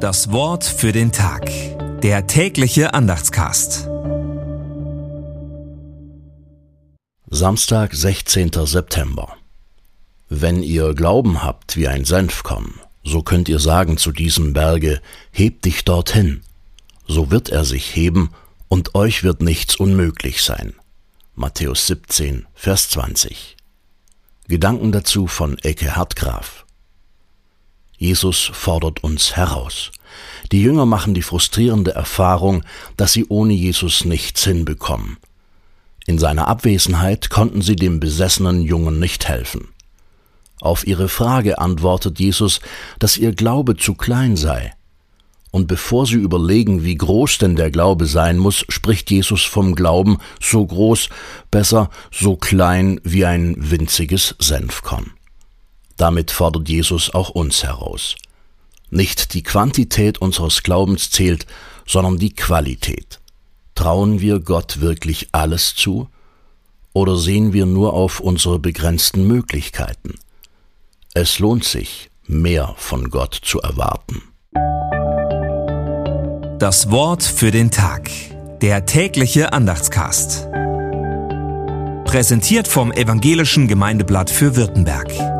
Das Wort für den Tag. Der tägliche Andachtscast. Samstag, 16. September. Wenn ihr Glauben habt wie ein Senfkorn, so könnt ihr sagen zu diesem Berge, heb dich dorthin. So wird er sich heben, und euch wird nichts unmöglich sein. Matthäus 17, Vers 20. Gedanken dazu von Ecke Hartgraf. Jesus fordert uns heraus. Die Jünger machen die frustrierende Erfahrung, dass sie ohne Jesus nichts hinbekommen. In seiner Abwesenheit konnten sie dem besessenen Jungen nicht helfen. Auf ihre Frage antwortet Jesus, dass ihr Glaube zu klein sei. Und bevor sie überlegen, wie groß denn der Glaube sein muss, spricht Jesus vom Glauben so groß, besser so klein wie ein winziges Senfkorn. Damit fordert Jesus auch uns heraus. Nicht die Quantität unseres Glaubens zählt, sondern die Qualität. Trauen wir Gott wirklich alles zu? Oder sehen wir nur auf unsere begrenzten Möglichkeiten? Es lohnt sich, mehr von Gott zu erwarten. Das Wort für den Tag. Der tägliche Andachtscast. Präsentiert vom Evangelischen Gemeindeblatt für Württemberg.